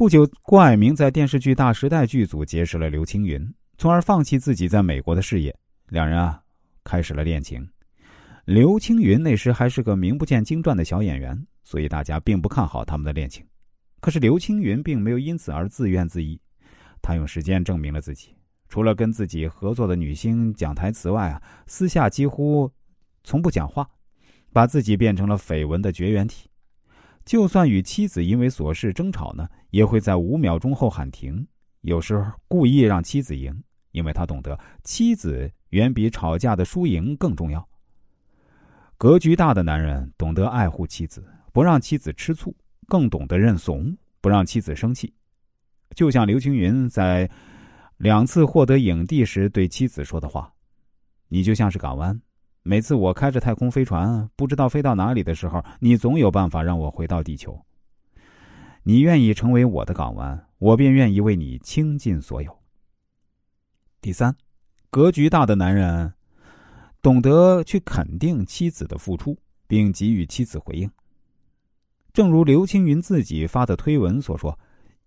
不久，郭蔼明在电视剧《大时代》剧组结识了刘青云，从而放弃自己在美国的事业。两人啊，开始了恋情。刘青云那时还是个名不见经传的小演员，所以大家并不看好他们的恋情。可是刘青云并没有因此而自怨自艾，他用时间证明了自己。除了跟自己合作的女星讲台词外啊，私下几乎从不讲话，把自己变成了绯闻的绝缘体。就算与妻子因为琐事争吵呢，也会在五秒钟后喊停。有时候故意让妻子赢，因为他懂得妻子远比吵架的输赢更重要。格局大的男人懂得爱护妻子，不让妻子吃醋，更懂得认怂，不让妻子生气。就像刘青云在。两次获得影帝时对妻子说的话：“你就像是港湾，每次我开着太空飞船不知道飞到哪里的时候，你总有办法让我回到地球。你愿意成为我的港湾，我便愿意为你倾尽所有。”第三，格局大的男人懂得去肯定妻子的付出，并给予妻子回应。正如刘青云自己发的推文所说：“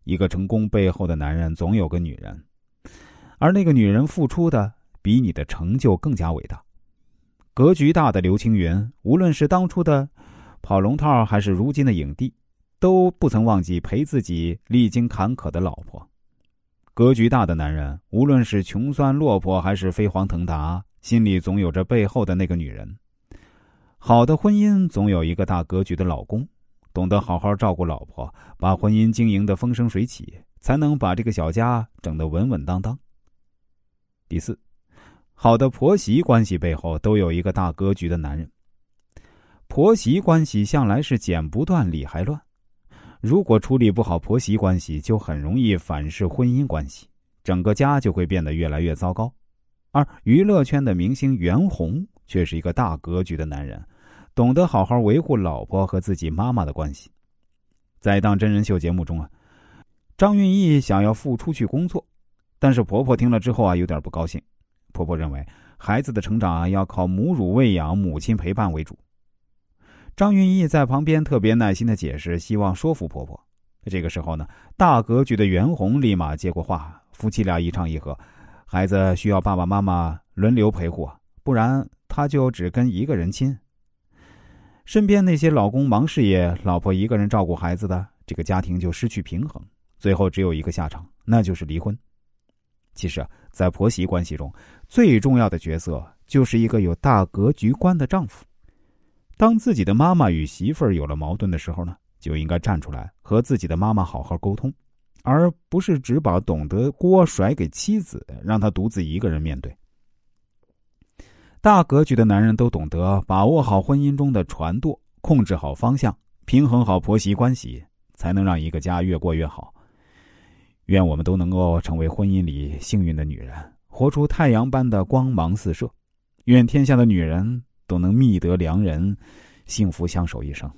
一个成功背后的男人总有个女人。”而那个女人付出的比你的成就更加伟大。格局大的刘青云，无论是当初的跑龙套，还是如今的影帝，都不曾忘记陪自己历经坎坷的老婆。格局大的男人，无论是穷酸落魄，还是飞黄腾达，心里总有着背后的那个女人。好的婚姻总有一个大格局的老公，懂得好好照顾老婆，把婚姻经营的风生水起，才能把这个小家整得稳稳当当。第四，好的婆媳关系背后都有一个大格局的男人。婆媳关系向来是剪不断理还乱，如果处理不好婆媳关系，就很容易反噬婚姻关系，整个家就会变得越来越糟糕。而娱乐圈的明星袁弘却是一个大格局的男人，懂得好好维护老婆和自己妈妈的关系。在档真人秀节目中啊，张歆艺想要复出去工作。但是婆婆听了之后啊，有点不高兴。婆婆认为孩子的成长，要靠母乳喂养、母亲陪伴为主。张云逸在旁边特别耐心的解释，希望说服婆婆。这个时候呢，大格局的袁弘立马接过话，夫妻俩一唱一和，孩子需要爸爸妈妈轮流陪护，不然他就只跟一个人亲。身边那些老公忙事业，老婆一个人照顾孩子的，这个家庭就失去平衡，最后只有一个下场，那就是离婚。其实啊，在婆媳关系中，最重要的角色就是一个有大格局观的丈夫。当自己的妈妈与媳妇儿有了矛盾的时候呢，就应该站出来和自己的妈妈好好沟通，而不是只把懂得锅甩给妻子，让她独自一个人面对。大格局的男人都懂得把握好婚姻中的船舵，控制好方向，平衡好婆媳关系，才能让一个家越过越好。愿我们都能够成为婚姻里幸运的女人，活出太阳般的光芒四射。愿天下的女人都能觅得良人，幸福相守一生。